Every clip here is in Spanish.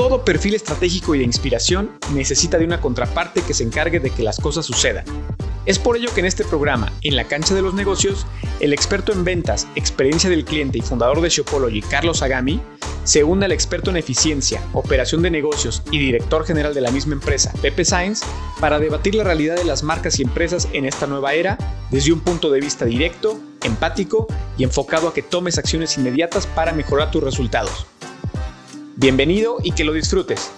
Todo perfil estratégico y de inspiración necesita de una contraparte que se encargue de que las cosas sucedan. Es por ello que en este programa, en la cancha de los negocios, el experto en ventas, experiencia del cliente y fundador de Shopology, Carlos Agami, se une al experto en eficiencia, operación de negocios y director general de la misma empresa, Pepe Sainz, para debatir la realidad de las marcas y empresas en esta nueva era desde un punto de vista directo, empático y enfocado a que tomes acciones inmediatas para mejorar tus resultados. Bienvenido y que lo disfrutes.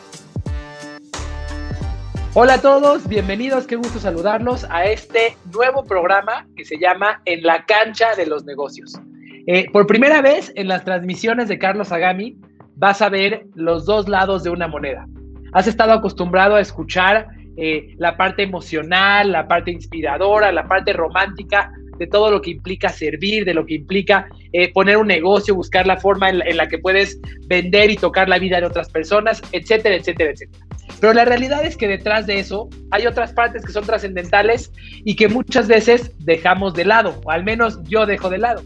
Hola a todos, bienvenidos, qué gusto saludarlos a este nuevo programa que se llama En la cancha de los negocios. Eh, por primera vez en las transmisiones de Carlos Agami vas a ver los dos lados de una moneda. Has estado acostumbrado a escuchar eh, la parte emocional, la parte inspiradora, la parte romántica de todo lo que implica servir, de lo que implica eh, poner un negocio, buscar la forma en la, que puedes vender y tocar la vida de otras personas, etcétera, etcétera, etcétera. Pero la realidad es que detrás de eso hay otras partes que son trascendentales y que muchas veces dejamos de lado, o al menos yo dejo de lado.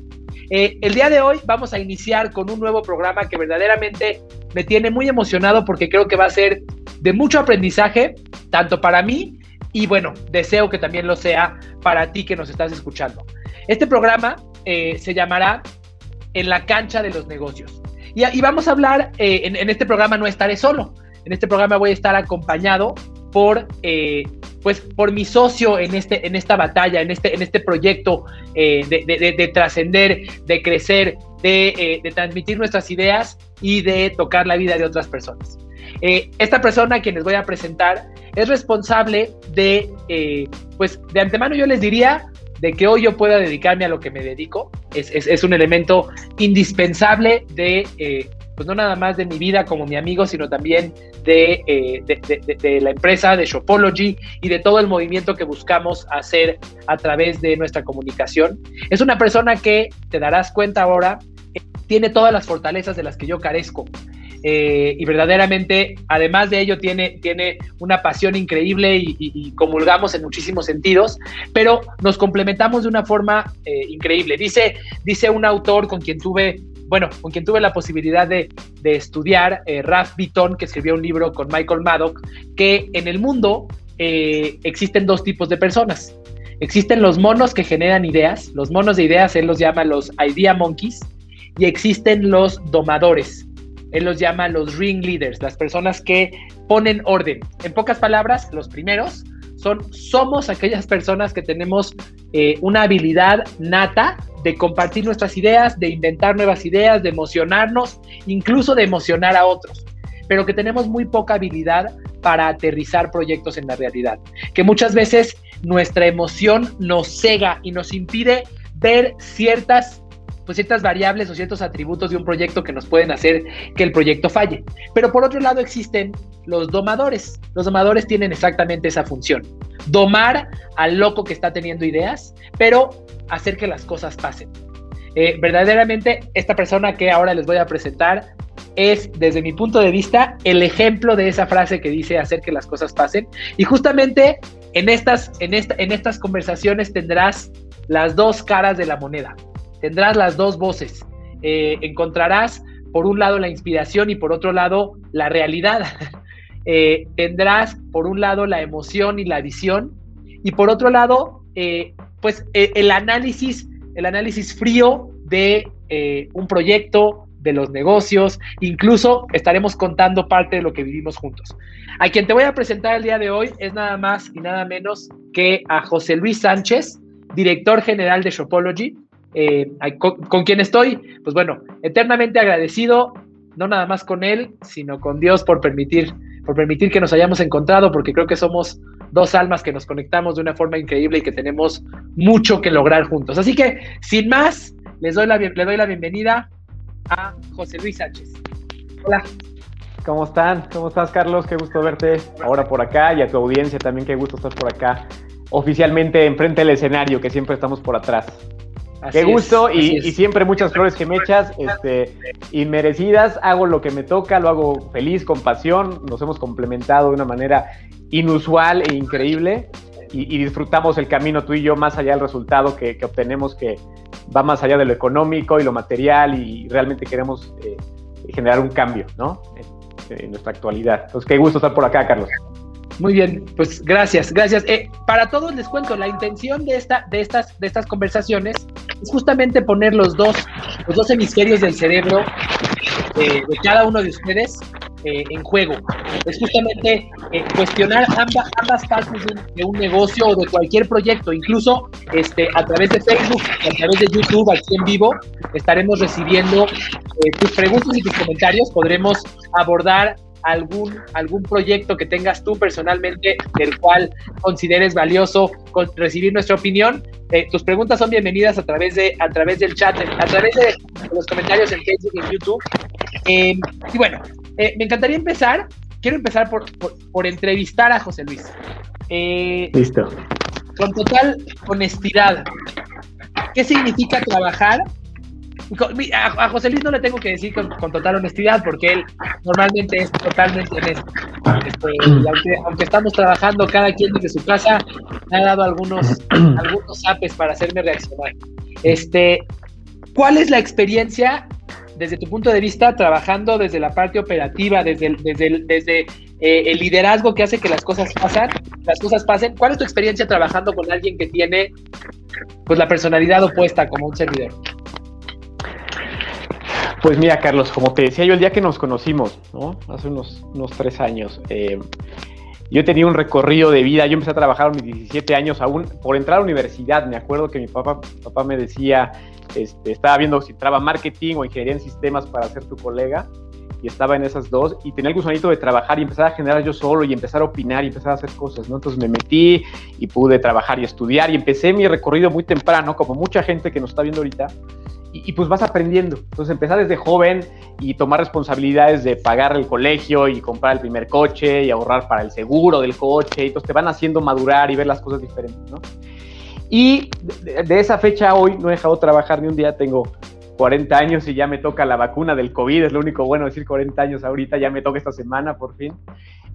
Eh, el día de hoy vamos a iniciar con un nuevo programa que verdaderamente me tiene muy emocionado porque creo que va a ser de mucho aprendizaje, tanto para mí y bueno, deseo que también lo sea para ti que nos estás escuchando. Este programa eh, se llamará En la cancha de los negocios. Y, vamos a hablar, eh, en, este programa no estaré solo, en este programa voy a estar acompañado por, eh, pues, por mi socio en, este, en esta batalla, en este, en este proyecto de, trascender, de crecer, de, transmitir nuestras ideas y de tocar la vida de otras personas. Esta persona a quien les voy a presentar es responsable de, eh, pues de antemano yo les diría, de que hoy yo pueda dedicarme a lo que me dedico. Es, un elemento indispensable de, eh, pues no nada más de mi vida como mi amigo, sino también eh, de, de, la empresa, de Shopology y de todo el movimiento que buscamos hacer a través de nuestra comunicación. Es una persona que, te darás cuenta ahora, tiene todas las fortalezas de las que yo carezco. Eh, y verdaderamente, además de ello, tiene, tiene una pasión increíble y, comulgamos en muchísimos sentidos, pero nos complementamos de una forma eh, increíble. Dice, dice un autor con quien tuve, bueno, con quien tuve la posibilidad de, estudiar, eh, Ralph Beaton, que escribió un libro con Michael Maddock, que en el mundo existen dos tipos de personas. Existen los monos que generan ideas, los monos de ideas, él los llama los idea monkeys, y existen los domadores, él los llama los ring leaders, las personas que ponen orden. En pocas palabras, los primeros son, somos aquellas personas que tenemos eh, una habilidad nata de compartir nuestras ideas, de inventar nuevas ideas, de emocionarnos, incluso de emocionar a otros, pero que tenemos muy poca habilidad para aterrizar proyectos en la realidad, que muchas veces nuestra emoción nos cega y nos impide ver ciertas pues ciertas variables o ciertos atributos de un proyecto que nos pueden hacer que el proyecto falle. Pero por otro lado existen los domadores. Los domadores tienen exactamente esa función. Domar al loco que está teniendo ideas, pero hacer que las cosas pasen. Eh, verdaderamente, esta persona que ahora les voy a presentar es, desde mi punto de vista, el ejemplo de esa frase que dice hacer que las cosas pasen. Y justamente en estas, en esta, en estas conversaciones tendrás las dos caras de la moneda tendrás las dos voces. Eh, encontrarás por un lado la inspiración y por otro lado la realidad. Eh, tendrás por un lado la emoción y la visión y por otro lado eh, pues el análisis, el análisis frío de un proyecto, de los negocios, incluso estaremos contando parte de lo que vivimos juntos. A quien te voy a presentar el día de hoy es nada más y nada menos que a José Luis Sánchez, director general de Shopology. Eh, con, quien estoy, pues bueno, eternamente agradecido, no nada más con él, sino con Dios por permitir, por permitir que nos hayamos encontrado, porque creo que somos dos almas que nos conectamos de una forma increíble y que tenemos mucho que lograr juntos. Así que, sin más, les doy la, le doy la bienvenida a José Luis Sánchez. Hola. ¿Cómo están? ¿Cómo estás, Carlos? Qué gusto verte ahora por acá y a tu audiencia también, qué gusto estar por acá. Oficialmente enfrente del escenario, que siempre estamos por atrás. Qué gusto y, siempre muchas flores que me echas, este, inmerecidas. Hago lo que me toca, lo hago feliz, con pasión. Nos hemos complementado de una manera inusual e increíble y, disfrutamos el camino tú y yo más allá del resultado que, obtenemos que va más allá de lo económico y lo material y realmente queremos eh, generar un cambio, ¿no? en nuestra actualidad. Entonces, qué gusto estar por acá, Carlos. Muy bien, pues gracias, gracias. Eh, para todos les cuento, la intención de, esta, de, estas, de estas conversaciones es justamente poner los dos, los dos hemisferios del cerebro eh, de cada uno de ustedes eh, en juego. Es justamente cuestionar ambas, ambas partes de un, negocio o de cualquier proyecto, incluso este, a través de Facebook, a través de YouTube, aquí en vivo, estaremos recibiendo tus preguntas y tus comentarios. Podremos abordar algún, algún proyecto que tengas tú personalmente del cual consideres valioso recibir nuestra opinión, eh, tus preguntas son bienvenidas a través, de, a través del chat, a través de los comentarios en Facebook y en YouTube. Em, y bueno, eh, me encantaría empezar, quiero empezar por, por, entrevistar a José Luis. Eh, Listo. Con total honestidad, ¿qué significa trabajar a, José Luis no le tengo que decir con, total honestidad porque él normalmente es totalmente honesto. Este, aunque, estamos trabajando cada quien desde su casa, me ha dado algunos, algunos apes para hacerme reaccionar. Este, ¿Cuál es la experiencia desde tu punto de vista trabajando desde la parte operativa, desde el, desde desde eh, el liderazgo que hace que las cosas pasen, las cosas pasen? ¿Cuál es tu experiencia trabajando con alguien que tiene pues la personalidad opuesta como un servidor? Pues mira, Carlos, como te decía yo el día que nos conocimos, ¿no? Hace unos, unos tres años, eh, yo tenía un recorrido de vida, yo empecé a trabajar a mis 17 años aún por entrar a la universidad, me acuerdo que mi papá, papá me decía, este, estaba viendo si entraba marketing o ingeniería en sistemas para ser tu colega, y estaba en esas dos, y tenía el gusanito de trabajar y empezar a generar yo solo y empezar a opinar y empezar a hacer cosas, ¿no? Entonces me metí y pude trabajar y estudiar y empecé mi recorrido muy temprano, como mucha gente que nos está viendo ahorita, y, pues vas aprendiendo. Entonces empezar desde joven y tomar responsabilidades de pagar el colegio y comprar el primer coche y ahorrar para el seguro del coche, y entonces te van haciendo madurar y ver las cosas diferentes, ¿no? Y de, esa fecha hoy no he dejado de trabajar ni un día, tengo 40 años y ya me toca la vacuna del COVID, es lo único bueno decir 40 años ahorita, ya me toca esta semana por fin.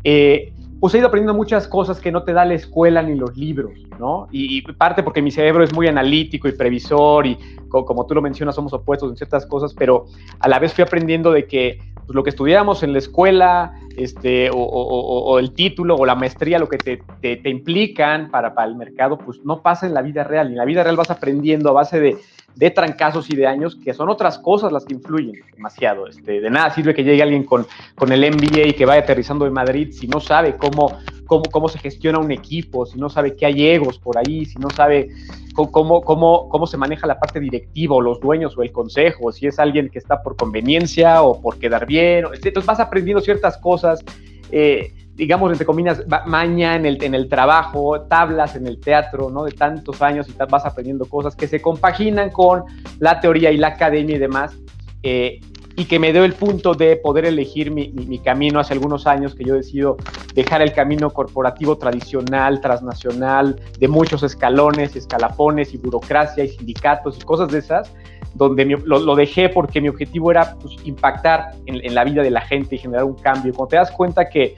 Eh, pues he ido aprendiendo muchas cosas que no te da la escuela ni los libros, ¿no? Y, parte porque mi cerebro es muy analítico y previsor y como, tú lo mencionas somos opuestos en ciertas cosas, pero a la vez fui aprendiendo de que pues, lo que estudiamos en la escuela, este, o, el título o la maestría, lo que te, te, implican para, para el mercado, pues no pasa en la vida real. Y en la vida real vas aprendiendo a base de de trancazos y de años, que son otras cosas las que influyen demasiado. Este, de nada sirve que llegue alguien con, con el MBA y que vaya aterrizando en Madrid si no sabe cómo, cómo, cómo se gestiona un equipo, si no sabe que hay egos por ahí, si no sabe cómo, cómo, cómo se maneja la parte directiva o los dueños o el consejo, si es alguien que está por conveniencia o por quedar bien. Entonces vas aprendiendo ciertas cosas. Eh, digamos, entre comillas, maña en el, en el trabajo, tablas en el teatro, ¿no? De tantos años y vas aprendiendo cosas que se compaginan con la teoría y la academia y demás. Eh, y que me dio el punto de poder elegir mi, mi, camino hace algunos años que yo decido dejar el camino corporativo tradicional, transnacional, de muchos escalones, escalapones y burocracia y sindicatos y cosas de esas, donde lo, lo, dejé porque mi objetivo era pues, impactar en, en, la vida de la gente y generar un cambio. Cuando te das cuenta que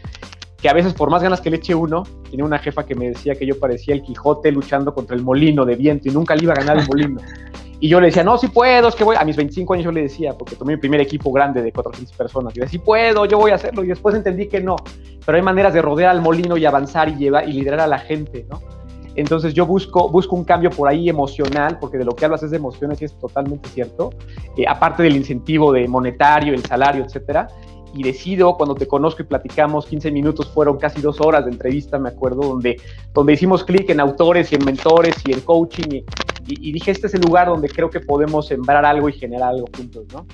que a veces por más ganas que le eche uno, tenía una jefa que me decía que yo parecía el Quijote luchando contra el molino de viento y nunca le iba a ganar el molino. Y yo le decía, no, sí puedo, es que voy. A mis 25 años yo le decía, porque tomé mi primer equipo grande de 400 personas. Y yo decía, sí puedo, yo voy a hacerlo. Y después entendí que no. Pero hay maneras de rodear al molino y avanzar y, llevar, y liderar a la gente, ¿no? Entonces yo busco, busco un cambio por ahí emocional, porque de lo que hablas es de emociones y es totalmente cierto. Eh, aparte del incentivo de monetario, el salario, etcétera y decido, cuando te conozco y platicamos, 15 minutos fueron casi dos horas de entrevista, me acuerdo, donde, donde hicimos clic en autores y en mentores y en coaching y, y, dije, este es el lugar donde creo que podemos sembrar algo y generar algo juntos, ¿no?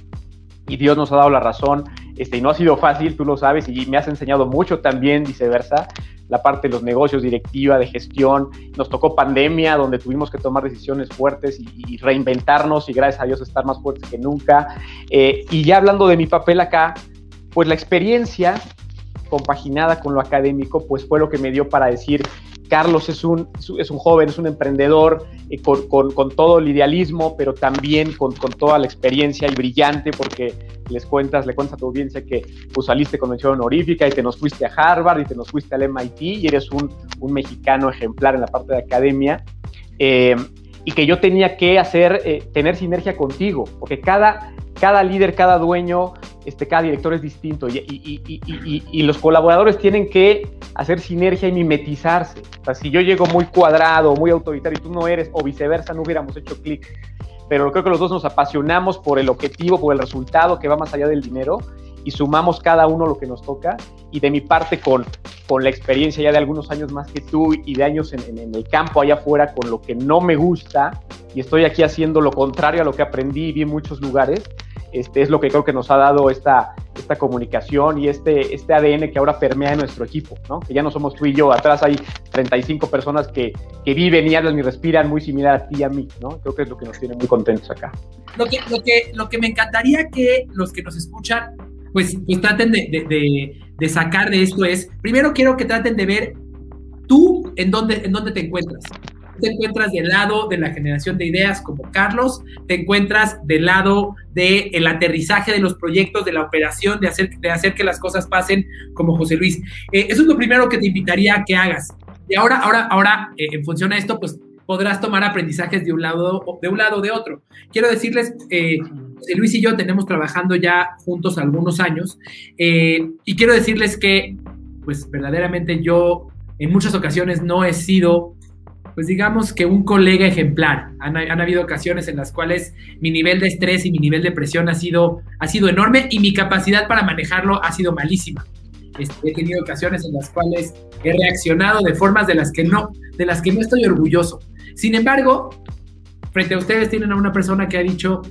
Y Dios nos ha dado la razón, este, y no ha sido fácil, tú lo sabes, y me has enseñado mucho también, viceversa, la parte de los negocios, directiva, de gestión. Nos tocó pandemia, donde tuvimos que tomar decisiones fuertes y, reinventarnos y gracias a Dios estar más fuertes que nunca. Eh, y ya hablando de mi papel acá, pues la experiencia compaginada con lo académico, pues fue lo que me dio para decir, Carlos es un, es un joven, es un emprendedor eh, con, todo el idealismo, pero también con, toda la experiencia y brillante, porque les cuentas, le cuentas a tu audiencia que pues, saliste con mención honorífica y te nos fuiste a Harvard y te nos fuiste al MIT y eres un, mexicano ejemplar en la parte de academia. Eh, y que yo tenía que hacer, eh, tener sinergia contigo, porque cada, cada líder, cada dueño, este, cada director es distinto y, y, los colaboradores tienen que hacer sinergia y mimetizarse. O sea, si yo llego muy cuadrado, muy autoritario y tú no eres, o viceversa, no hubiéramos hecho clic. Pero creo que los dos nos apasionamos por el objetivo, por el resultado que va más allá del dinero y sumamos cada uno lo que nos toca. Y de mi parte, con, con la experiencia ya de algunos años más que tú y de años en, en, el campo allá afuera, con lo que no me gusta, y estoy aquí haciendo lo contrario a lo que aprendí y vi en muchos lugares, este, es lo que creo que nos ha dado esta, esta comunicación y este, este ADN que ahora permea en nuestro equipo, ¿no? Que ya no somos tú y yo, atrás hay 35 personas que, que viven y hablan y respiran muy similar a ti y a mí, ¿no? Creo que es lo que nos tiene muy contentos acá. Lo que, lo que, lo que me encantaría que los que nos escuchan pues, pues traten de, sacar de esto es, primero quiero que traten de ver tú en dónde, en dónde te encuentras. Te encuentras del lado de la generación de ideas como Carlos, te encuentras del lado del el aterrizaje de los proyectos, de la operación, de hacer, de hacer que las cosas pasen como José Luis. Eh, eso es lo primero que te invitaría a que hagas. Y ahora, ahora, ahora, eh, en función a esto, pues podrás tomar aprendizajes de un lado de un lado de otro. Quiero decirles, eh, Luis y yo tenemos trabajando ya juntos algunos años eh, y quiero decirles que, pues verdaderamente yo en muchas ocasiones no he sido, pues digamos que un colega ejemplar. Han, habido ocasiones en las cuales mi nivel de estrés y mi nivel de presión ha sido, ha sido enorme y mi capacidad para manejarlo ha sido malísima. Este, he tenido ocasiones en las cuales he reaccionado de formas de las que no, de las que no estoy orgulloso. Sin embargo, frente a ustedes tienen a una persona que ha dicho,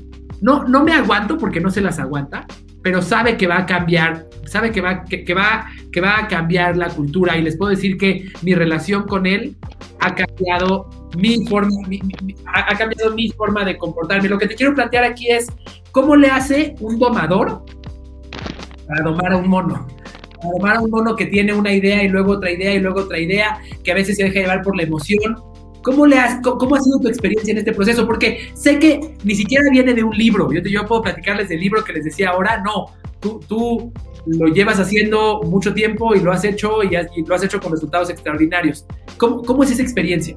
no, no me aguanto porque no se las aguanta, pero sabe que va a cambiar, sabe que va, que, va, que va a cambiar la cultura y les puedo decir que mi relación con él ha cambiado mi forma, ha cambiado mi forma de comportarme. Lo que te quiero plantear aquí es cómo le hace un domador para domar a un mono. Para domar a un mono que tiene una idea y luego otra idea y luego otra idea, que a veces se deja llevar por la emoción ¿Cómo, le has, ¿Cómo ha sido tu experiencia en este proceso? Porque sé que ni siquiera viene de un libro. Yo, yo puedo platicarles del libro que les decía ahora. No, tú, tú lo llevas haciendo mucho tiempo y lo has hecho y, lo has hecho con resultados extraordinarios. ¿Cómo, cómo es esa experiencia?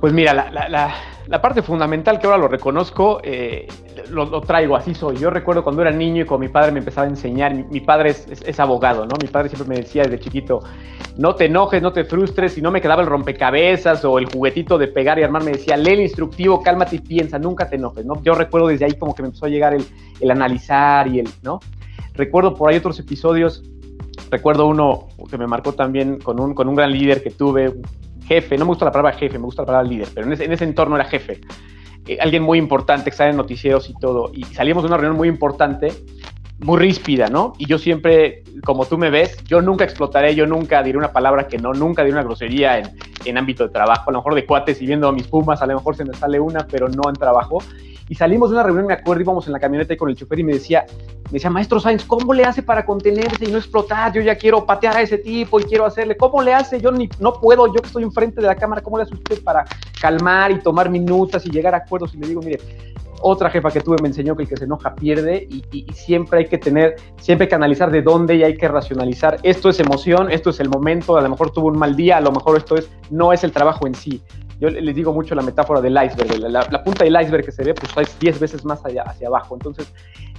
Pues mira, la, la, la, parte fundamental que ahora lo reconozco, eh, lo, traigo, así soy. Yo recuerdo cuando era niño y con mi padre me empezaba a enseñar, mi, padre es, abogado, ¿no? Mi padre siempre me decía desde chiquito, no te enojes, no te frustres, y no me quedaba el rompecabezas o el juguetito de pegar y armar, me decía, lee el instructivo, cálmate y piensa, nunca te enojes, ¿no? Yo recuerdo desde ahí como que me empezó a llegar el, el analizar y el, ¿no? Recuerdo por ahí otros episodios, recuerdo uno que me marcó también con un, con un gran líder que tuve, jefe, no me gusta la palabra jefe, me gusta la palabra líder, pero en ese, en ese entorno era jefe. Eh, alguien muy importante que está en noticieros y todo, y salimos de una reunión muy importante muy ríspida, ¿no? Y yo siempre, como tú me ves, yo nunca explotaré, yo nunca diré una palabra que no, nunca diré una grosería en, en ámbito de trabajo, a lo mejor de cuates y viendo mis pumas, a lo mejor se me sale una, pero no en trabajo. Y salimos de una reunión, me acuerdo, íbamos en la camioneta con el chofer y me decía, me decía, maestro Sainz, ¿cómo le hace para contenerse y no explotar? Yo ya quiero patear a ese tipo y quiero hacerle, ¿cómo le hace? Yo ni, no puedo, yo que estoy enfrente de la cámara, ¿cómo le hace usted para calmar y tomar minutas y llegar a acuerdos? Y le digo, mire, otra jefa que tuve me enseñó que el que se enoja pierde y, siempre hay que tener, siempre hay que analizar de dónde y hay que racionalizar. Esto es emoción, esto es el momento, a lo mejor tuvo un mal día, a lo mejor esto es, no es el trabajo en sí. Yo les digo mucho la metáfora del iceberg, la, punta del iceberg que se ve, pues es 10 veces más allá, hacia abajo. Entonces,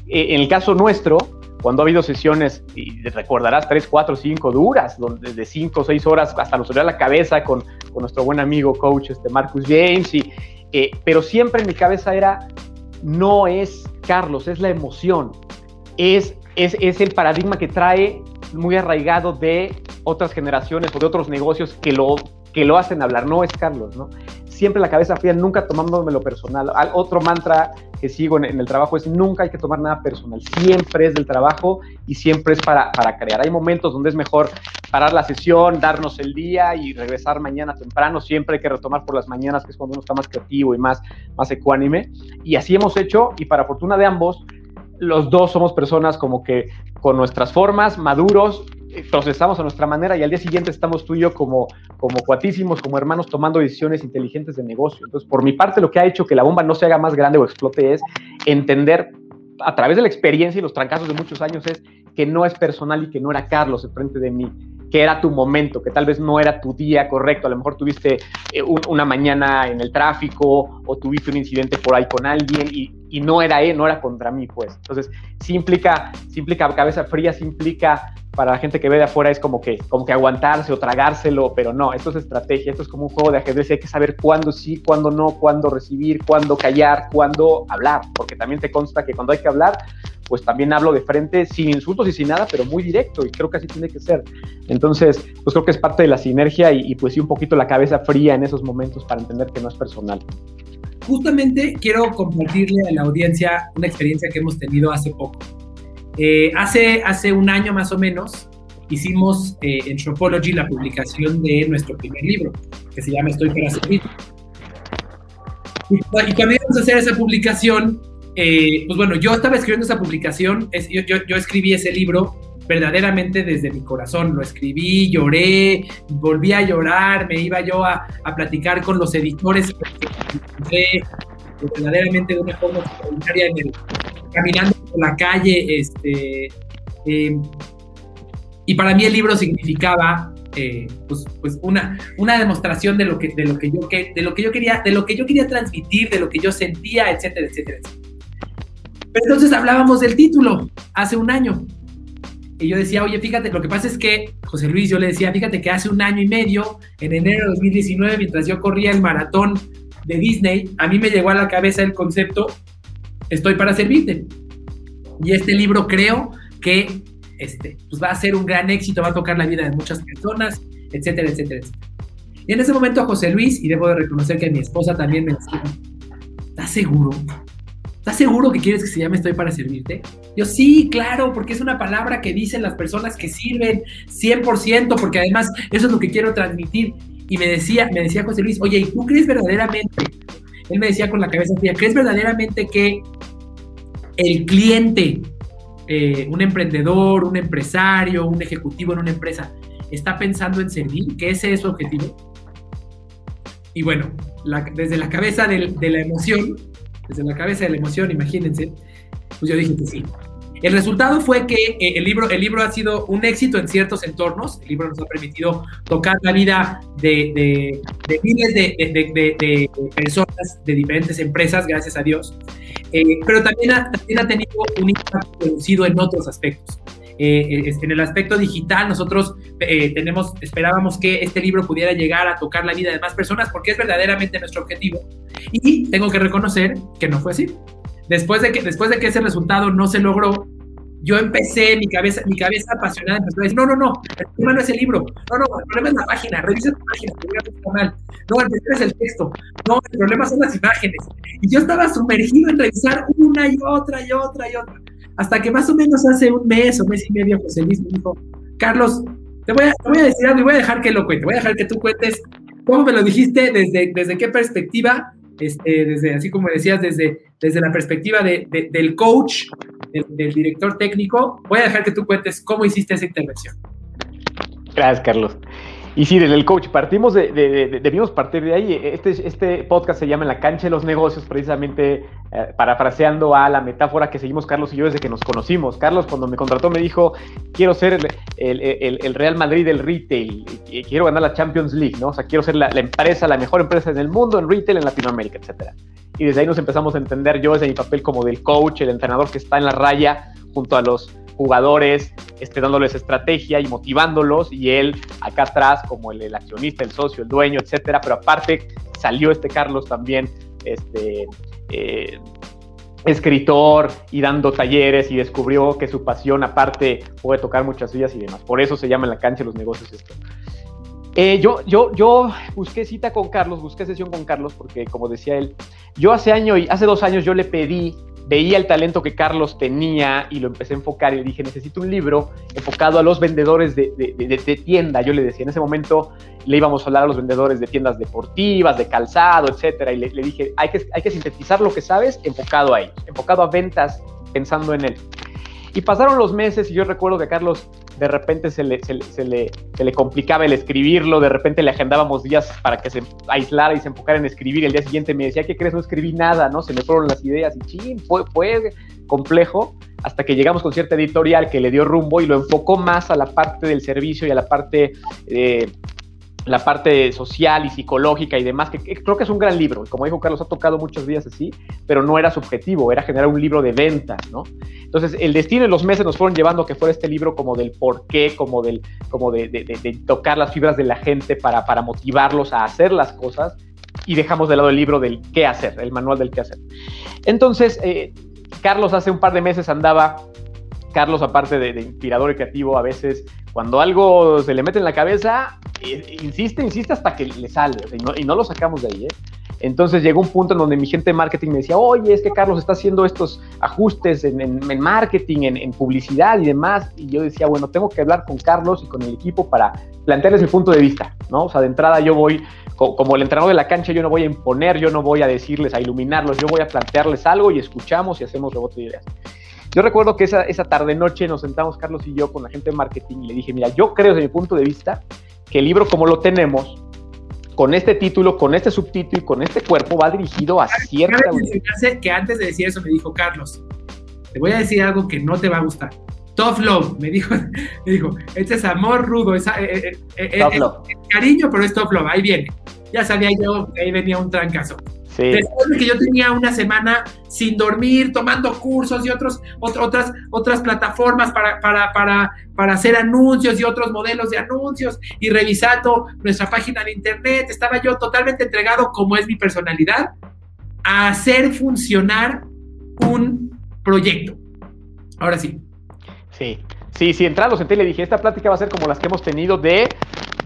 eh, en el caso nuestro, cuando ha habido sesiones, y recordarás, 3, 4, 5 duras, donde de 5 o 6 horas hasta nos dolía la cabeza con, con, nuestro buen amigo coach este Marcus James, y, eh, pero siempre en mi cabeza era, no es Carlos, es la emoción, es, es, es, el paradigma que trae muy arraigado de otras generaciones o de otros negocios que lo, que lo hacen hablar, no es Carlos, ¿no? Siempre la cabeza fría, nunca tomándome lo personal. Otro mantra que sigo en, el trabajo es nunca hay que tomar nada personal, siempre es del trabajo y siempre es para, para crear. Hay momentos donde es mejor parar la sesión, darnos el día y regresar mañana temprano, siempre hay que retomar por las mañanas, que es cuando uno está más creativo y más, más ecuánime. Y así hemos hecho y para fortuna de ambos, los dos somos personas como que con nuestras formas, maduros, eh, procesamos a nuestra manera y al día siguiente estamos tú y yo como, como cuatísimos, como hermanos, tomando decisiones inteligentes de negocio. Entonces, por mi parte, lo que ha hecho que la bomba no se haga más grande o explote es entender a través de la experiencia y los trancazos de muchos años es que no es personal y que no era Carlos enfrente de mí, que era tu momento, que tal vez no era tu día correcto, a lo mejor tuviste eh, una mañana en el tráfico o tuviste un incidente por ahí con alguien y, y no era él, no era contra mí, pues. Entonces, sí implica, sí implica cabeza fría, sí implica para la gente que ve de afuera es como que, como que aguantarse o tragárselo, pero no, esto es estrategia, esto es como un juego de ajedrez y hay que saber cuándo sí, cuándo no, cuándo recibir, cuándo callar, cuándo hablar, porque también te consta que cuando hay que hablar, pues también hablo de frente sin insultos y sin nada, pero muy directo y creo que así tiene que ser. Entonces, pues creo que es parte de la sinergia y, y pues sí un poquito la cabeza fría en esos momentos para entender que no es personal. Justamente quiero compartirle a la audiencia una experiencia que hemos tenido hace poco. Eh, hace, hace un año más o menos hicimos eh, en Shopology la publicación de nuestro primer libro, que se llama Estoy para servir. Y, cuando íbamos a hacer esa publicación, eh, pues bueno, yo estaba escribiendo esa publicación, es, yo, yo, yo, escribí ese libro verdaderamente desde mi corazón, lo escribí, lloré, volví a llorar, me iba yo a, a platicar con los editores, verdaderamente de una forma extraordinaria en el, caminando por la calle, este, eh, y para mí el libro significaba eh, pues, pues una, una demostración de lo que, de lo que yo que, de lo que yo quería, de lo que yo quería transmitir, de lo que yo sentía, etcétera, etcétera, etcétera. Pero entonces hablábamos del título hace un año. Y yo decía, oye, fíjate, lo que pasa es que, José Luis, yo le decía, fíjate que hace un año y medio, en enero de 2019, mientras yo corría el maratón de Disney, a mí me llegó a la cabeza el concepto estoy para servirte. Y este libro creo que este, pues va a ser un gran éxito, va a tocar la vida de muchas personas, etcétera, etcétera, etcétera. Y en ese momento a José Luis, y debo de reconocer que mi esposa también me decía, ¿estás seguro? ¿Estás seguro que quieres que se llame Estoy para servirte? Yo sí, claro, porque es una palabra que dicen las personas que sirven 100%, porque además eso es lo que quiero transmitir. Y me decía, me decía José Luis, oye, ¿y tú crees verdaderamente él me decía con la cabeza fría, ¿crees verdaderamente que el cliente, eh, un emprendedor, un empresario, un ejecutivo en una empresa, está pensando en servir? ¿Que ese es su objetivo? Y bueno, desde la cabeza de, de la emoción, desde la cabeza de la emoción, imagínense, pues yo dije que sí, el resultado fue que eh, el, libro, el libro ha sido un éxito en ciertos entornos. El libro nos ha permitido tocar la vida de, miles de, personas de diferentes empresas, gracias a Dios. Eh, pero también ha, también ha tenido un impacto reducido en otros aspectos. Eh, en el aspecto digital, nosotros tenemos, esperábamos que este libro pudiera llegar a tocar la vida de más personas porque es verdaderamente nuestro objetivo. Y tengo que reconocer que no fue así. Después de que, después de que ese resultado no se logró, yo empecé, mi cabeza, mi cabeza apasionada empezó a decir, no, no, no, el problema no es el libro, no, no, el problema es la página, revisa tu página, está mal, no, el problema es el texto, no, el problema son las imágenes. Y yo estaba sumergido en revisar una y otra y otra y otra, hasta que más o menos hace un mes o mes y medio José Luis me dijo, Carlos, te voy a, te voy a decir algo y voy a dejar que lo cuente, voy a dejar que tú cuentes cómo me lo dijiste, desde, desde qué perspectiva, este, desde, así como decías, desde, desde la perspectiva de, de, del coach, del, director técnico, voy a dejar que tú cuentes cómo hiciste esa intervención. Gracias, Carlos. Y sí, desde el coach, partimos de, de, debimos partir de ahí. Este, este podcast se llama la cancha de los negocios, precisamente eh, parafraseando a la metáfora que seguimos Carlos y yo desde que nos conocimos. Carlos, cuando me contrató, me dijo: Quiero ser el, el Real Madrid del retail, y quiero ganar la Champions League, ¿no? O sea, quiero ser la, empresa, la mejor empresa en el mundo, en retail, en Latinoamérica, etcétera. Y desde ahí nos empezamos a entender yo desde mi papel como del coach, el entrenador que está en la raya junto a los jugadores, este, dándoles estrategia y motivándolos, y él acá atrás como el, accionista, el socio, el dueño, etcétera. Pero aparte salió este Carlos también, este, eh, escritor y dando talleres y descubrió que su pasión aparte puede tocar muchas vidas y demás. Por eso se llama en la cancha los negocios esto. Eh, yo, yo, yo busqué cita con Carlos, busqué sesión con Carlos porque, como decía él, yo hace año y hace dos años yo le pedí veía el talento que Carlos tenía y lo empecé a enfocar y le dije, necesito un libro enfocado a los vendedores de, de, tienda. Yo le decía, en ese momento le íbamos a hablar a los vendedores de tiendas deportivas, de calzado, etcétera, y le, dije, hay que, hay que sintetizar lo que sabes enfocado a ellos, enfocado a ventas, pensando en él. Y pasaron los meses y yo recuerdo que Carlos de repente se le, se, le, se, le, se le, complicaba el escribirlo, de repente le agendábamos días para que se aislara y se enfocara en escribir, el día siguiente me decía, ¿qué crees? No escribí nada, ¿no? Se me fueron las ideas y ching, fue, fue complejo hasta que llegamos con cierta editorial que le dio rumbo y lo enfocó más a la parte del servicio y a la parte eh, la parte social y psicológica y demás, que, creo que es un gran libro. Como dijo Carlos, ha tocado muchos días así, pero no era su objetivo, era generar un libro de venta, ¿no? Entonces, el destino y los meses nos fueron llevando a que fuera este libro como del por qué, como, del, como de, de, tocar las fibras de la gente para, para motivarlos a hacer las cosas y dejamos de lado el libro del qué hacer, el manual del qué hacer. Entonces, eh, Carlos hace un par de meses andaba Carlos, aparte de, inspirador y creativo, a veces cuando algo se le mete en la cabeza, eh, insiste, insiste hasta que le sale, y, no, lo sacamos de ahí. ¿eh? Entonces llegó un punto en donde mi gente de marketing me decía, oye, es que Carlos está haciendo estos ajustes en, marketing, en, publicidad y demás. Y yo decía, bueno, tengo que hablar con Carlos y con el equipo para plantearles el punto de vista, ¿no? O sea, de entrada yo voy, como el entrenador de la cancha, yo no voy a imponer, yo no voy a decirles, a iluminarlos, yo voy a plantearles algo y escuchamos y hacemos rebote de ideas. Yo recuerdo que esa, esa tarde-noche nos sentamos Carlos y yo con la gente de marketing y le dije, mira, yo creo desde mi punto de vista que el libro como lo tenemos, con este título, con este subtítulo y con este cuerpo va dirigido a cierta... que antes de decir eso me dijo Carlos, te voy a decir algo que no te va a gustar. Tough love, me dijo, me dijo, este es amor rudo, es, eh, eh, eh, cariño, pero es tough love, ahí viene. Ya sabía yo que ahí venía un trancazo. Después de que yo tenía una semana sin dormir, tomando cursos y otros, otras, otras plataformas para, para, para, para hacer anuncios y otros modelos de anuncios y revisando nuestra página de internet, estaba yo totalmente entregado, como es mi personalidad, a hacer funcionar un proyecto. Ahora sí. Sí, sí, sí, entrando senté y le dije, esta plática va a ser como las que hemos tenido de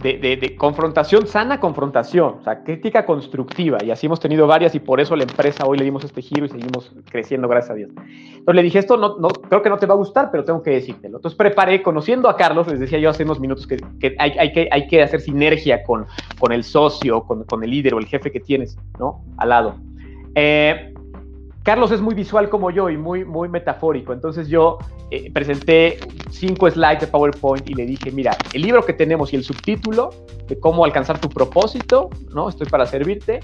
de, confrontación, sana confrontación, o sea, crítica constructiva. Y así hemos tenido varias y por eso la empresa hoy le dimos este giro y seguimos creciendo, gracias a Dios. Entonces le dije, esto no, no, creo que no te va a gustar, pero tengo que decírtelo. Entonces preparé, conociendo a Carlos, les decía yo hace unos minutos que, que, hay, hay, que hay que hacer sinergia con, con el socio, con, con, el líder o el jefe que tienes, ¿no? Al lado. Eh, Carlos es muy visual como yo y muy, muy metafórico. Entonces yo eh, presenté cinco slides de PowerPoint y le dije, mira, el libro que tenemos y el subtítulo de cómo alcanzar tu propósito, ¿no? Estoy para servirte.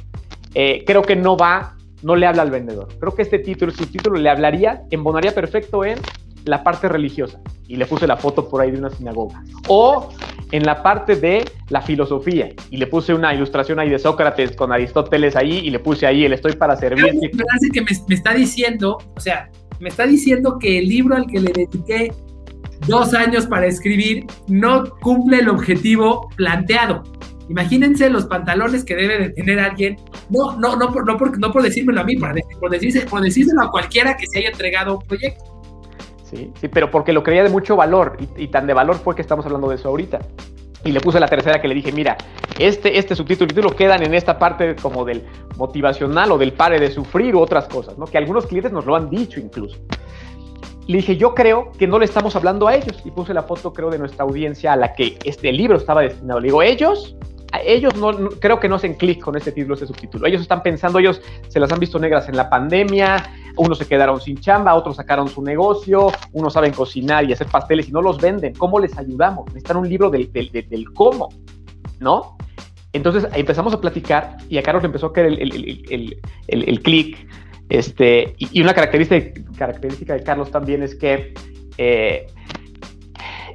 Eh, creo que no va, no le habla al vendedor. Creo que este título, el subtítulo le hablaría, embonaría perfecto en la parte religiosa. Y le puse la foto por ahí de una sinagoga. O en la parte de la filosofía y le puse una ilustración ahí de Sócrates con Aristóteles ahí y le puse ahí el estoy para servir. Me parece que me, está diciendo, o sea, me está diciendo que el libro al que le dediqué dos años para escribir no cumple el objetivo planteado. Imagínense los pantalones que debe de tener alguien, no, no, no, por, no, por, no por decírmelo a mí, por, por, decirse, por decírselo a cualquiera que se haya entregado un proyecto. Sí, sí, pero porque lo creía de mucho valor y, tan de valor fue que estamos hablando de eso ahorita. Y le puse la tercera que le dije, mira, este, este subtítulo y título quedan en esta parte como del motivacional o del pare de sufrir u otras cosas, ¿no? Que algunos clientes nos lo han dicho incluso. Le dije, yo creo que no le estamos hablando a ellos. Y puse la foto, creo, de nuestra audiencia a la que este libro estaba destinado. Le digo, ellos ellos no, creo que no hacen clic con este título, este subtítulo. Ellos están pensando, ellos se las han visto negras en la pandemia, unos se quedaron sin chamba, otros sacaron su negocio, unos saben cocinar y hacer pasteles y no los venden. ¿Cómo les ayudamos? Necesitan un libro del, cómo, ¿no? Entonces empezamos a platicar y a Carlos le empezó a caer el, el, clic. Este, y, una característica, característica de Carlos también es que eh,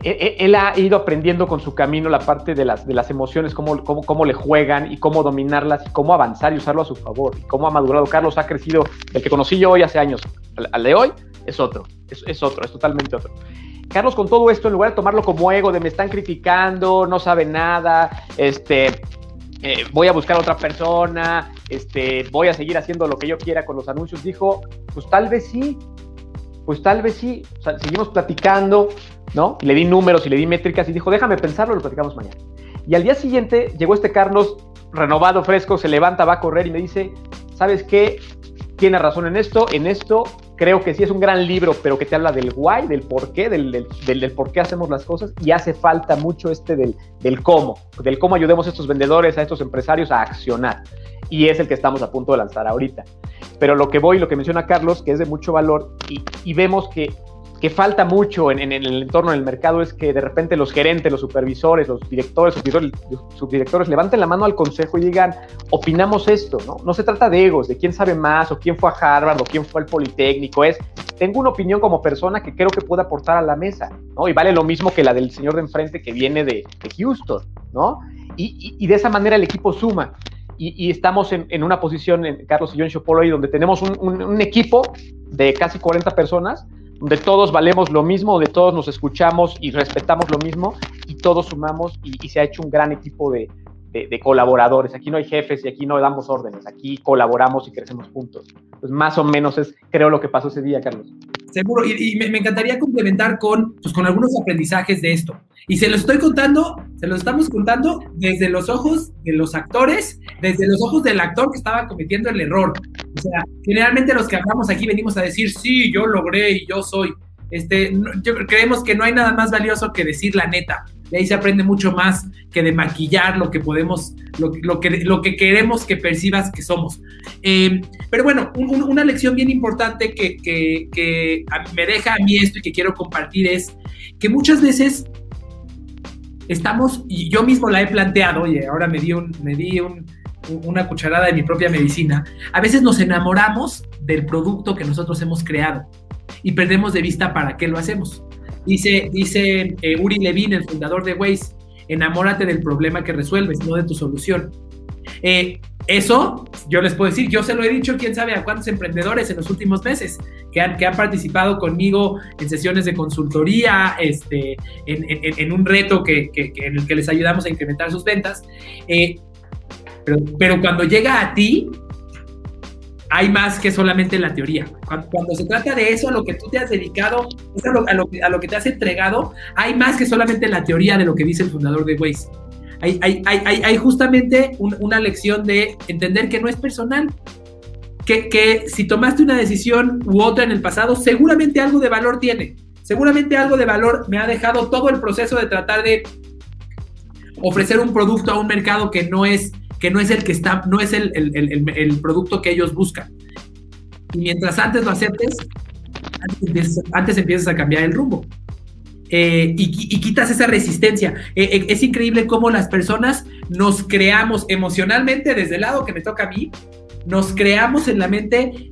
él ha ido aprendiendo con su camino la parte de las, de las emociones, cómo, cómo, cómo, le juegan y cómo dominarlas y cómo avanzar y usarlo a su favor y cómo ha madurado. Carlos ha crecido, el que conocí yo hoy hace años, al, de hoy es otro, es, es, otro, es totalmente otro. Carlos con todo esto, en lugar de tomarlo como ego, de me están criticando, no sabe nada, este, eh, voy a buscar a otra persona, este, voy a seguir haciendo lo que yo quiera con los anuncios, dijo, pues tal vez sí, pues tal vez sí, seguimos platicando, ¿no? le di números y le di métricas y dijo, déjame pensarlo, lo platicamos mañana. Y al día siguiente llegó este Carlos renovado, fresco, se levanta, va a correr y me dice, ¿sabes qué? Tiene razón en esto, en esto, creo que sí es un gran libro, pero que te habla del why, del por qué, del, del, por qué hacemos las cosas y hace falta mucho este del, del cómo, del cómo ayudemos a estos vendedores, a estos empresarios a accionar. Y es el que estamos a punto de lanzar ahorita. Pero lo que voy, lo que menciona Carlos, que es de mucho valor, y, y vemos que que falta mucho en, el entorno del mercado es que de repente los gerentes, los supervisores, los directores, los subdirectores levanten la mano al consejo y digan, opinamos esto, ¿no? No se trata de egos, de quién sabe más o quién fue a Harvard o quién fue al Politécnico, es, tengo una opinión como persona que creo que puede aportar a la mesa, ¿no? Y vale lo mismo que la del señor de enfrente que viene de, Houston, ¿no? Y, de esa manera el equipo suma. Y, estamos en, una posición, en Carlos y John Chopolo, donde tenemos un equipo de casi 40 personas donde todos valemos lo mismo, donde todos nos escuchamos y respetamos lo mismo y todos sumamos y, se ha hecho un gran equipo de, colaboradores. Aquí no hay jefes y aquí no damos órdenes, aquí colaboramos y crecemos juntos. Pues más o menos es, creo, lo que pasó ese día, Carlos. Seguro, y, me, encantaría complementar con, pues, con algunos aprendizajes de esto. Y se lo estoy contando, se lo estamos contando desde los ojos de los actores, desde los ojos del actor que estaba cometiendo el error. O sea, generalmente los que hablamos aquí venimos a decir, sí, yo logré y yo soy. Este, creemos que no hay nada más valioso que decir la neta. De ahí se aprende mucho más que de maquillar lo que podemos, lo, que, lo que queremos que percibas que somos. Em, pero bueno, una lección bien importante que, que, me deja a mí esto y que quiero compartir es que muchas veces estamos, y yo mismo la he planteado, y ahora me di, un, me di una cucharada de mi propia medicina, a veces nos enamoramos del producto que nosotros hemos creado y perdemos de vista para qué lo hacemos. Dice, dice eh, Uri Levin, el fundador de Waze, enamórate del problema que resuelves, no de tu solución. Eh, eso, yo les puedo decir, yo se lo he dicho, quién sabe a cuántos emprendedores en los últimos meses que han, que han participado conmigo en sesiones de consultoría, este, en, un reto que, en el que les ayudamos a incrementar sus ventas. Eh, pero, pero, cuando llega a ti, hay más que solamente la teoría. Cuando, se trata de eso, a lo que tú te has dedicado, a lo, que te has entregado, hay más que solamente la teoría de lo que dice el fundador de Waze. Hay, justamente una lección de entender que no es personal, que, si tomaste una decisión u otra en el pasado, seguramente algo de valor tiene. Seguramente algo de valor me ha dejado todo el proceso de tratar de ofrecer un producto a un mercado que no es que no es el que está, no es el, el, producto que ellos buscan. Y mientras antes lo aceptes, antes, empiezas a cambiar el rumbo. Eh, y, quitas esa resistencia. Eh, eh, es increíble cómo las personas nos creamos emocionalmente desde el lado que me toca a mí, nos creamos en la mente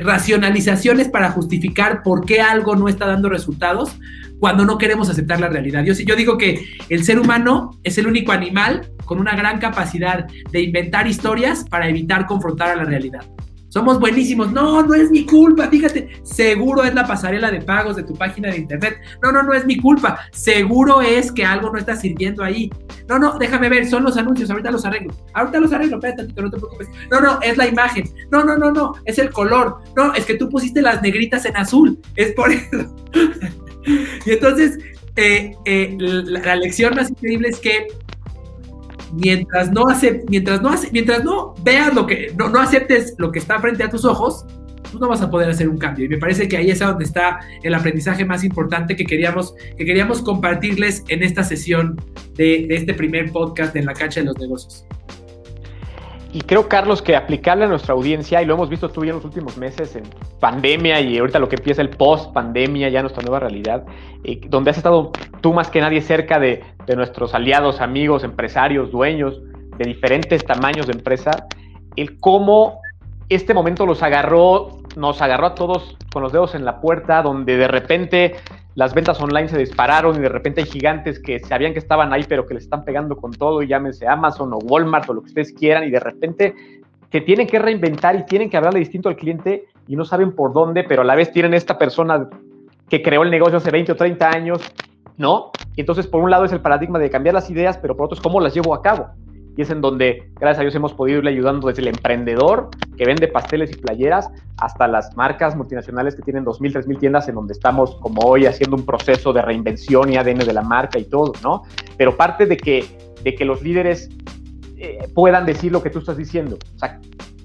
racionalizaciones para justificar por qué algo no está dando resultados cuando no queremos aceptar la realidad. Yo, yo digo que el ser humano es el único animal con una gran capacidad de inventar historias para evitar confrontar a la realidad. Somos buenísimos. No, no es mi culpa. Fíjate, seguro es la pasarela de pagos de tu página de internet. No, no, no es mi culpa. Seguro es que algo no está sirviendo ahí. No, no, déjame ver, son los anuncios. Ahorita los arreglo. Ahorita los arreglo. Espérate no te preocupes. No, no, es la imagen. No, no, no, no, es el color. No, es que tú pusiste las negritas en azul. Es por eso. y entonces, eh, eh, la, lección más increíble es que mientras no hace, mientras no hace, mientras no veas lo que, no, no aceptes lo que está frente a tus ojos, tú no vas a poder hacer un cambio. Y me parece que ahí es donde está el aprendizaje más importante que queríamos, que queríamos compartirles en esta sesión de, de este primer podcast En la cancha de los negocios. Y creo, Carlos, que aplicarle a nuestra audiencia, y lo hemos visto tú ya en los últimos meses en pandemia y ahorita lo que empieza el post-pandemia, ya nuestra nueva realidad, eh, donde has estado tú más que nadie cerca de, de, nuestros aliados, amigos, empresarios, dueños de diferentes tamaños de empresa, el cómo este momento los agarró, nos agarró a todos con los dedos en la puerta, donde de repente las ventas online se dispararon y de repente hay gigantes que sabían que estaban ahí, pero que les están pegando con todo, y llámense Amazon o Walmart o lo que ustedes quieran, y de repente se tienen que reinventar y tienen que hablarle distinto al cliente y no saben por dónde, pero a la vez tienen esta persona que creó el negocio hace 20 o 30 años, ¿no? Entonces, por un lado es el paradigma de cambiar las ideas, pero por otro es cómo las llevo a cabo y es en donde, gracias a Dios, hemos podido irle ayudando desde el emprendedor que vende pasteles y playeras hasta las marcas multinacionales que tienen 2.000, 3.000 tiendas en donde estamos como hoy haciendo un proceso de reinvención y ADN de la marca y todo, ¿no? Pero parte de que, de que los líderes eh, puedan decir lo que tú estás diciendo. O sea,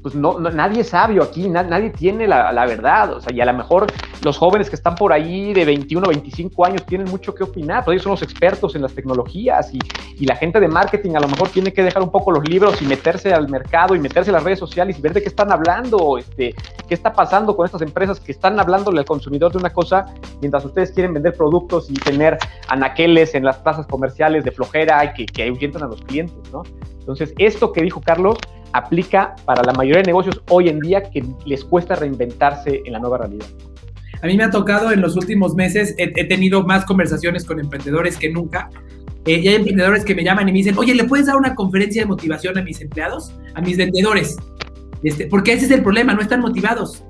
pues no, nadie es sabio aquí, nadie tiene la, verdad, o sea, y a lo mejor los jóvenes que están por ahí de 21, 25 años tienen mucho que opinar, pero ellos son los expertos en las tecnologías y, y, la gente de marketing a lo mejor tiene que dejar un poco los libros y meterse al mercado y meterse en las redes sociales y ver de qué están hablando, este, qué está pasando con estas empresas que están hablándole al consumidor de una cosa mientras ustedes quieren vender productos y tener anaqueles en las plazas comerciales de flojera y que, que ahuyentan a los clientes, ¿no? Entonces, esto que dijo Carlos aplica para la mayoría de negocios hoy en día que les cuesta reinventarse en la nueva realidad. A mí me ha tocado en los últimos meses, he, tenido más conversaciones con emprendedores que nunca. Eh, y hay emprendedores que me llaman y me dicen, oye, ¿le puedes dar una conferencia de motivación a mis empleados, a mis vendedores? Este, porque ese es el problema, no están motivados.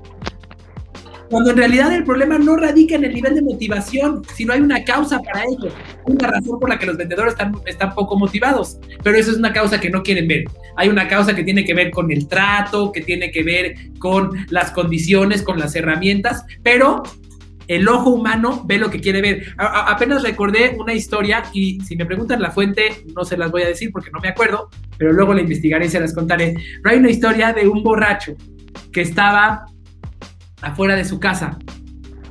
Cuando en realidad el problema no radica en el nivel de motivación, sino hay una causa para ello, una razón por la que los vendedores están, están poco motivados. Pero eso es una causa que no quieren ver. Hay una causa que tiene que ver con el trato, que tiene que ver con las condiciones, con las herramientas, pero el ojo humano ve lo que quiere ver. apenas recordé una historia y si me preguntan la fuente, no se las voy a decir porque no me acuerdo, pero luego la investigaré y se las contaré. Pero hay una historia de un borracho que estaba afuera de su casa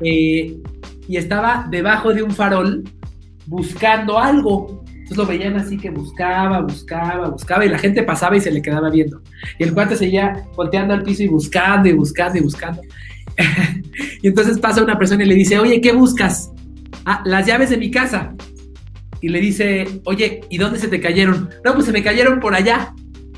eh, y estaba debajo de un farol buscando algo. Entonces lo veían así que buscaba, buscaba, buscaba y la gente pasaba y se le quedaba viendo. Y el cuate seguía volteando al piso y buscando y buscando y buscando. y entonces pasa una persona y le dice, oye, ¿qué buscas? Ah, las llaves de mi casa. Y le dice, oye, ¿y dónde se te cayeron? No, pues se me cayeron por allá.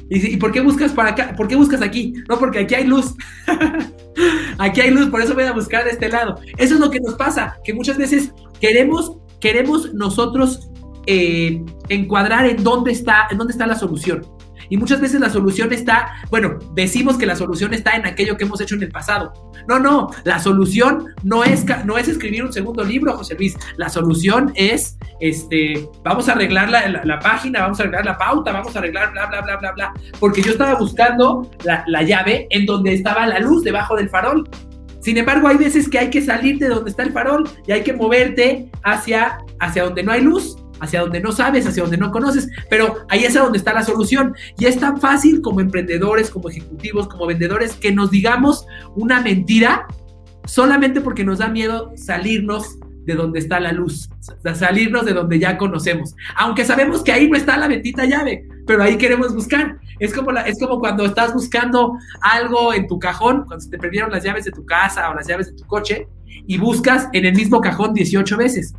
Y dice, ¿y por qué buscas para acá? ¿Por qué buscas aquí? No, porque aquí hay luz. aquí hay luz, por eso voy a buscar de este lado. Eso es lo que nos pasa, que muchas veces queremos, queremos nosotros eh, encuadrar en dónde está, en dónde está la solución. Y muchas veces la solución está, bueno, decimos que la solución está en aquello que hemos hecho en el pasado. No, no, la solución no es, no es escribir un segundo libro, José Luis. La solución es, este, vamos a arreglar la, página, vamos a arreglar la pauta, vamos a arreglar bla, bla, bla, bla, bla. Porque yo estaba buscando la, la llave en donde estaba la luz debajo del farol. Sin embargo, hay veces que hay que salir de donde está el farol y hay que moverte hacia, hacia donde no hay luz hacia donde no sabes, hacia donde no conoces, pero ahí es a donde está la solución. Y es tan fácil como emprendedores, como ejecutivos, como vendedores, que nos digamos una mentira solamente porque nos da miedo salirnos de donde está la luz, salirnos de donde ya conocemos. Aunque sabemos que ahí no está la bendita llave, pero ahí queremos buscar. Es como, es como cuando estás buscando algo en tu cajón, cuando se te perdieron las llaves de tu casa o las llaves de tu coche, y buscas en el mismo cajón 18 veces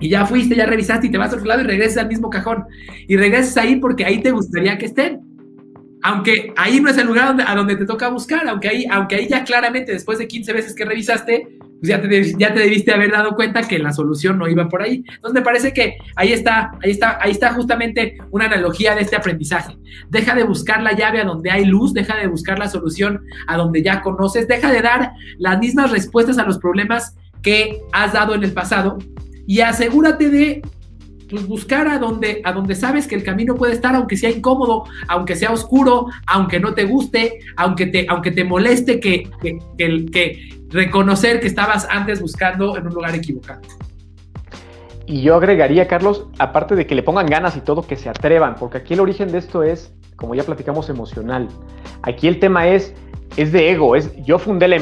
y ya fuiste, ya revisaste y te vas a otro lado y regresas al mismo cajón. Y regresas ahí porque ahí te gustaría que estén. Aunque ahí no es el lugar a donde te toca buscar, aunque ahí, aunque ahí ya claramente después de 15 veces que revisaste, pues ya te, ya te debiste haber dado cuenta que la solución no iba por ahí. Entonces me parece que ahí está, ahí está, ahí está justamente una analogía de este aprendizaje. Deja de buscar la llave a donde hay luz, deja de buscar la solución a donde ya conoces, deja de dar las mismas respuestas a los problemas que has dado en el pasado y asegúrate de pues, buscar a donde, a donde sabes que el camino puede estar, aunque sea incómodo, aunque sea oscuro, aunque no te guste, aunque te, aunque te moleste que, que, que, reconocer que estabas antes buscando en un lugar equivocado. Y yo agregaría, Carlos, aparte de que le pongan ganas y todo, que se atrevan, porque aquí el origen de esto es, como ya platicamos, emocional. Aquí el tema es, es de ego, es yo fundé la empresa